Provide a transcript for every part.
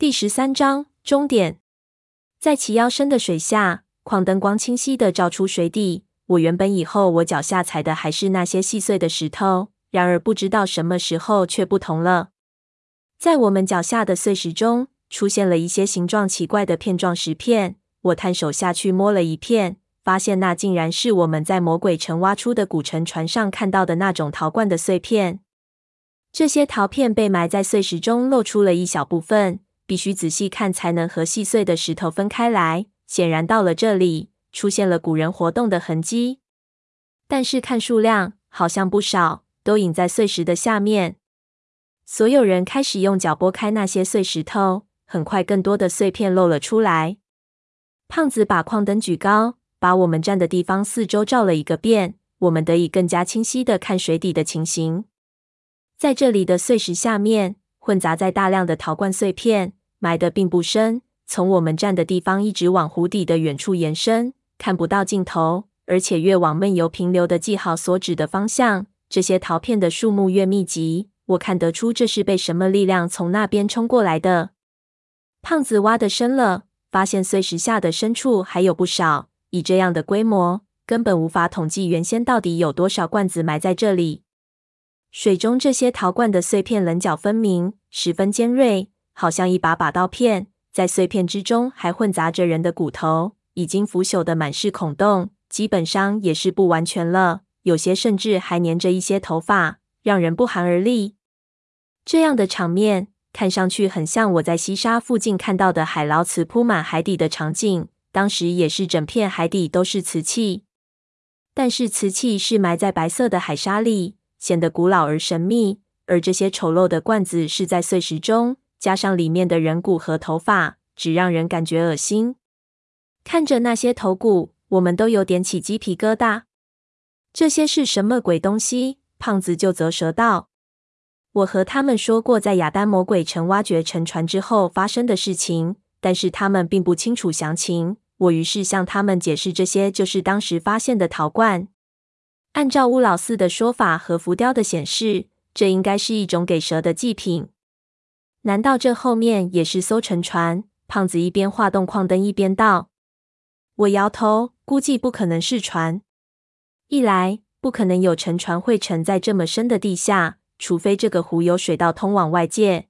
第十三章终点。在齐腰深的水下，矿灯光清晰地照出水底。我原本以后我脚下踩的还是那些细碎的石头，然而不知道什么时候却不同了。在我们脚下的碎石中，出现了一些形状奇怪的片状石片。我探手下去摸了一片，发现那竟然是我们在魔鬼城挖出的古城船上看到的那种陶罐的碎片。这些陶片被埋在碎石中，露出了一小部分。必须仔细看才能和细碎的石头分开来。显然，到了这里，出现了古人活动的痕迹。但是看数量，好像不少，都隐在碎石的下面。所有人开始用脚拨开那些碎石头，很快，更多的碎片露了出来。胖子把矿灯举高，把我们站的地方四周照了一个遍，我们得以更加清晰的看水底的情形。在这里的碎石下面，混杂在大量的陶罐碎片。埋得并不深，从我们站的地方一直往湖底的远处延伸，看不到尽头。而且越往闷油平流的记号所指的方向，这些陶片的数目越密集。我看得出这是被什么力量从那边冲过来的。胖子挖得深了，发现碎石下的深处还有不少。以这样的规模，根本无法统计原先到底有多少罐子埋在这里。水中这些陶罐的碎片棱角分明，十分尖锐。好像一把把刀片，在碎片之中还混杂着人的骨头，已经腐朽的满是孔洞，基本上也是不完全了。有些甚至还粘着一些头发，让人不寒而栗。这样的场面看上去很像我在西沙附近看到的海捞瓷铺满海底的场景。当时也是整片海底都是瓷器，但是瓷器是埋在白色的海沙里，显得古老而神秘，而这些丑陋的罐子是在碎石中。加上里面的人骨和头发，只让人感觉恶心。看着那些头骨，我们都有点起鸡皮疙瘩。这些是什么鬼东西？胖子就啧舌道：“我和他们说过，在亚丹魔鬼城挖掘沉船之后发生的事情，但是他们并不清楚详情。我于是向他们解释，这些就是当时发现的陶罐。按照乌老四的说法和浮雕的显示，这应该是一种给蛇的祭品。”难道这后面也是艘沉船？胖子一边划动矿灯一边道。我摇头，估计不可能是船。一来，不可能有沉船会沉在这么深的地下，除非这个湖有水道通往外界；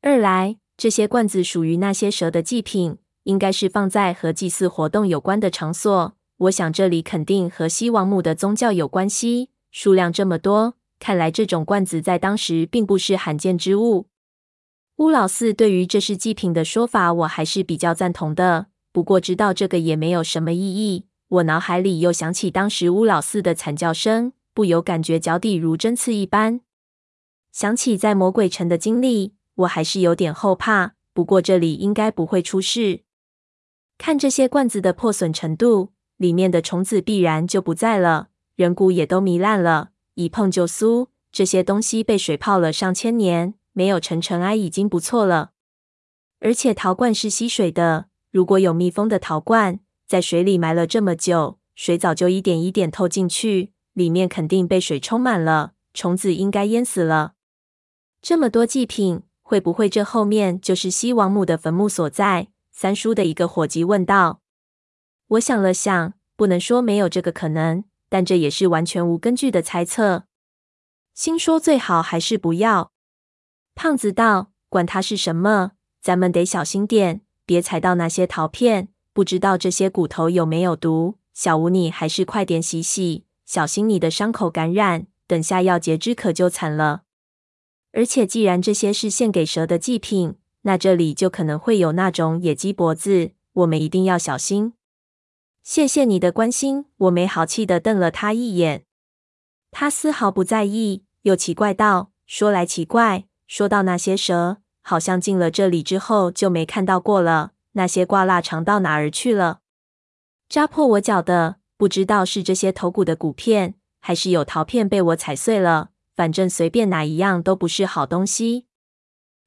二来，这些罐子属于那些蛇的祭品，应该是放在和祭祀活动有关的场所。我想这里肯定和西王母的宗教有关系。数量这么多，看来这种罐子在当时并不是罕见之物。乌老四对于这是祭品的说法，我还是比较赞同的。不过知道这个也没有什么意义。我脑海里又想起当时乌老四的惨叫声，不由感觉脚底如针刺一般。想起在魔鬼城的经历，我还是有点后怕。不过这里应该不会出事。看这些罐子的破损程度，里面的虫子必然就不在了，人骨也都糜烂了，一碰就酥。这些东西被水泡了上千年。没有沉尘埃已经不错了，而且陶罐是吸水的。如果有密封的陶罐，在水里埋了这么久，水早就一点一点透进去，里面肯定被水充满了，虫子应该淹死了。这么多祭品，会不会这后面就是西王母的坟墓所在？三叔的一个伙计问道。我想了想，不能说没有这个可能，但这也是完全无根据的猜测。心说最好还是不要。胖子道：“管它是什么，咱们得小心点，别踩到那些陶片。不知道这些骨头有没有毒。小吴，你还是快点洗洗，小心你的伤口感染。等下要截肢可就惨了。而且，既然这些是献给蛇的祭品，那这里就可能会有那种野鸡脖子，我们一定要小心。谢谢你的关心。”我没好气地瞪了他一眼，他丝毫不在意，又奇怪道：“说来奇怪。”说到那些蛇，好像进了这里之后就没看到过了。那些挂腊肠到哪儿去了？扎破我脚的，不知道是这些头骨的骨片，还是有陶片被我踩碎了。反正随便哪一样都不是好东西。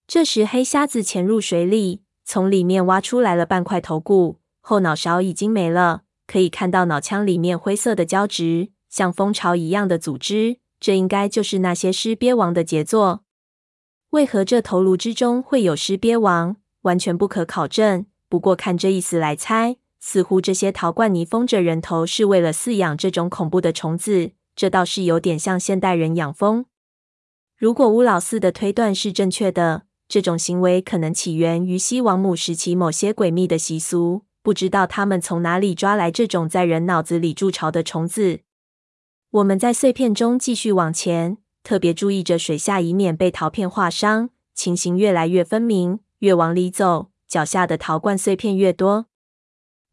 这时，黑瞎子潜入水里，从里面挖出来了半块头骨，后脑勺已经没了，可以看到脑腔里面灰色的胶质，像蜂巢一样的组织。这应该就是那些尸鳖王的杰作。为何这头颅之中会有尸鳖王？完全不可考证。不过看这意思来猜，似乎这些陶罐泥封着人头是为了饲养这种恐怖的虫子。这倒是有点像现代人养蜂。如果乌老四的推断是正确的，这种行为可能起源于西王母时期某些诡秘的习俗。不知道他们从哪里抓来这种在人脑子里筑巢的虫子。我们在碎片中继续往前，特别注意着水下，以免被陶片划伤。情形越来越分明，越往里走，脚下的陶罐碎片越多。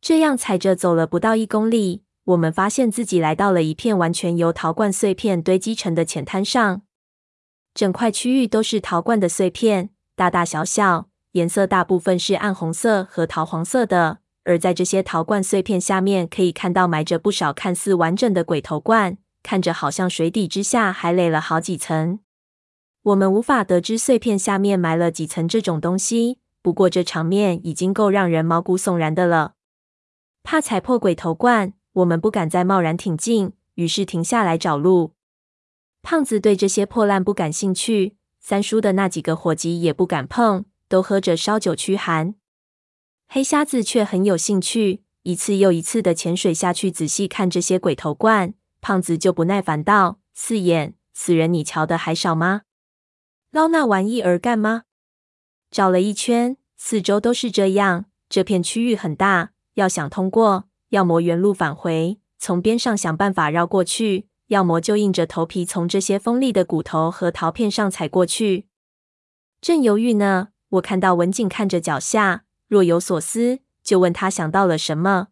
这样踩着走了不到一公里，我们发现自己来到了一片完全由陶罐碎片堆积成的浅滩上。整块区域都是陶罐的碎片，大大小小，颜色大部分是暗红色和桃黄色的。而在这些陶罐碎片下面，可以看到埋着不少看似完整的鬼头罐，看着好像水底之下还垒了好几层。我们无法得知碎片下面埋了几层这种东西，不过这场面已经够让人毛骨悚然的了。怕踩破鬼头罐，我们不敢再贸然挺进，于是停下来找路。胖子对这些破烂不感兴趣，三叔的那几个伙计也不敢碰，都喝着烧酒驱寒。黑瞎子却很有兴趣，一次又一次的潜水下去仔细看这些鬼头罐。胖子就不耐烦道：“四眼，死人你瞧的还少吗？捞那玩意儿干吗？”找了一圈，四周都是这样。这片区域很大，要想通过，要么原路返回，从边上想办法绕过去；要么就硬着头皮从这些锋利的骨头和陶片上踩过去。正犹豫呢，我看到文景看着脚下。若有所思，就问他想到了什么。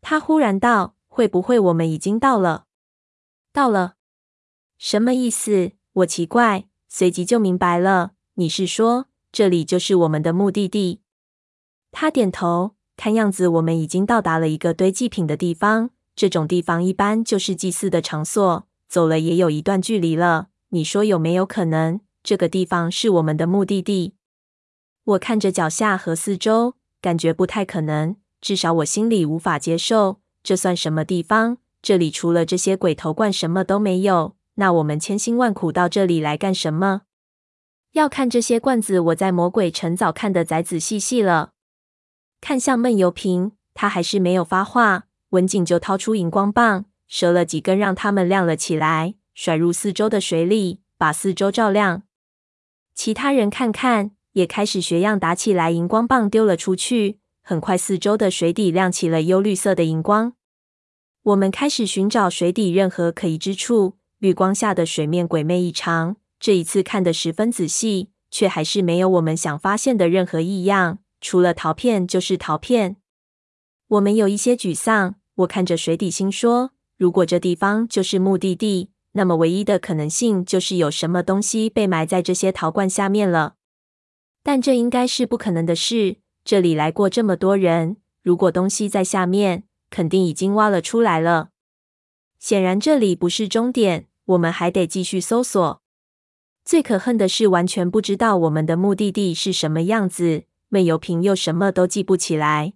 他忽然道：“会不会我们已经到了？”“到了？什么意思？”我奇怪，随即就明白了。“你是说这里就是我们的目的地？”他点头。看样子我们已经到达了一个堆祭品的地方。这种地方一般就是祭祀的场所。走了也有一段距离了。你说有没有可能，这个地方是我们的目的地？我看着脚下和四周，感觉不太可能。至少我心里无法接受。这算什么地方？这里除了这些鬼头罐，什么都没有。那我们千辛万苦到这里来干什么？要看这些罐子，我在魔鬼城早看得仔仔细细了。看向闷油瓶，他还是没有发话。文景就掏出荧光棒，折了几根，让它们亮了起来，甩入四周的水里，把四周照亮。其他人看看。也开始学样打起来，荧光棒丢了出去，很快四周的水底亮起了幽绿色的荧光。我们开始寻找水底任何可疑之处，绿光下的水面诡魅异常。这一次看得十分仔细，却还是没有我们想发现的任何异样，除了陶片就是陶片。我们有一些沮丧。我看着水底，心说：如果这地方就是目的地，那么唯一的可能性就是有什么东西被埋在这些陶罐下面了。但这应该是不可能的事。这里来过这么多人，如果东西在下面，肯定已经挖了出来了。显然这里不是终点，我们还得继续搜索。最可恨的是，完全不知道我们的目的地是什么样子。闷油瓶又什么都记不起来。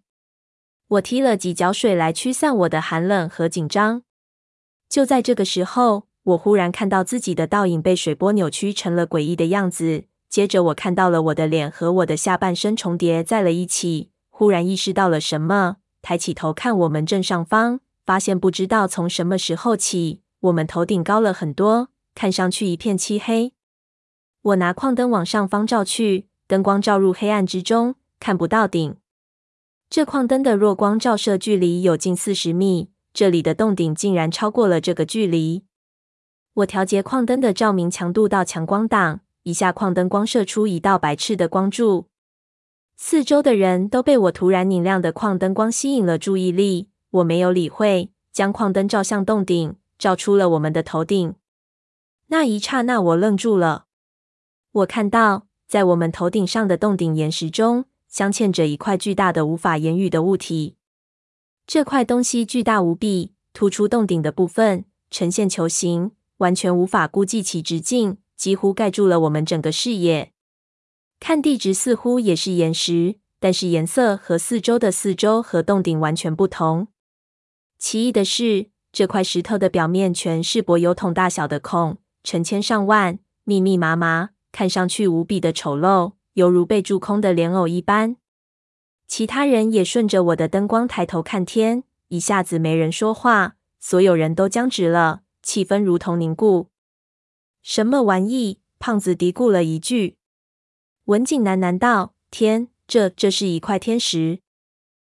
我踢了几脚水来驱散我的寒冷和紧张。就在这个时候，我忽然看到自己的倒影被水波扭曲成了诡异的样子。接着，我看到了我的脸和我的下半身重叠在了一起。忽然意识到了什么，抬起头看我们正上方，发现不知道从什么时候起，我们头顶高了很多，看上去一片漆黑。我拿矿灯往上方照去，灯光照入黑暗之中，看不到顶。这矿灯的弱光照射距离有近四十米，这里的洞顶竟然超过了这个距离。我调节矿灯的照明强度到强光档。一下，矿灯光射出一道白炽的光柱，四周的人都被我突然拧亮的矿灯光吸引了注意力。我没有理会，将矿灯照向洞顶，照出了我们的头顶。那一刹那，我愣住了。我看到，在我们头顶上的洞顶岩石中，镶嵌着一块巨大的、无法言语的物体。这块东西巨大无比，突出洞顶的部分呈现球形，完全无法估计其直径。几乎盖住了我们整个视野。看地质似乎也是岩石，但是颜色和四周的四周和洞顶完全不同。奇异的是，这块石头的表面全是柏油桶大小的孔，成千上万，密密麻麻，看上去无比的丑陋，犹如被蛀空的莲藕一般。其他人也顺着我的灯光抬头看天，一下子没人说话，所有人都僵直了，气氛如同凝固。什么玩意？胖子嘀咕了一句。文景喃喃道：“天，这这是一块天石，